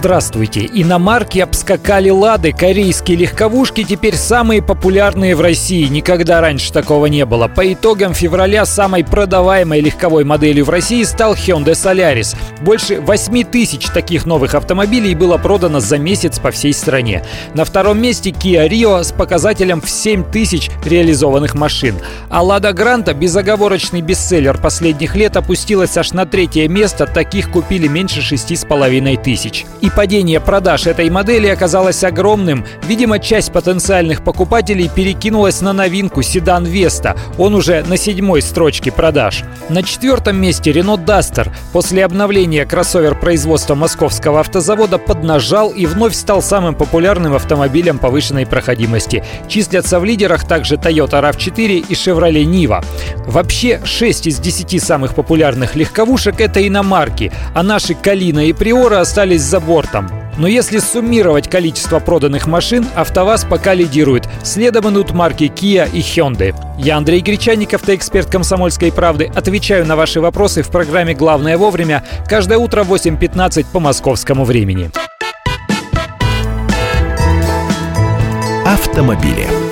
Здравствуйте! Иномарки обскакали «Лады», корейские легковушки теперь самые популярные в России. Никогда раньше такого не было. По итогам февраля самой продаваемой легковой моделью в России стал Hyundai Solaris. Больше 8 тысяч таких новых автомобилей было продано за месяц по всей стране. На втором месте Kia Rio с показателем в 7 тысяч реализованных машин. А Lada Granta, безоговорочный бестселлер последних лет, опустилась аж на третье место. Таких купили меньше 6,5 тысяч. И падение продаж этой модели оказалось огромным. Видимо, часть потенциальных покупателей перекинулась на новинку седан Веста. Он уже на седьмой строчке продаж. На четвертом месте Renault Duster. После обновления кроссовер производства московского автозавода поднажал и вновь стал самым популярным автомобилем повышенной проходимости. Числятся в лидерах также Toyota RAV4 и Chevrolet Niva. Вообще, 6 из 10 самых популярных легковушек — это иномарки, а наши Калина и Приора остались за бортом. Но если суммировать количество проданных машин, АвтоВАЗ пока лидирует. Следом идут марки Kia и Hyundai. Я Андрей Гречанник, автоэксперт «Комсомольской правды». Отвечаю на ваши вопросы в программе «Главное вовремя» каждое утро в 8.15 по московскому времени. Автомобили.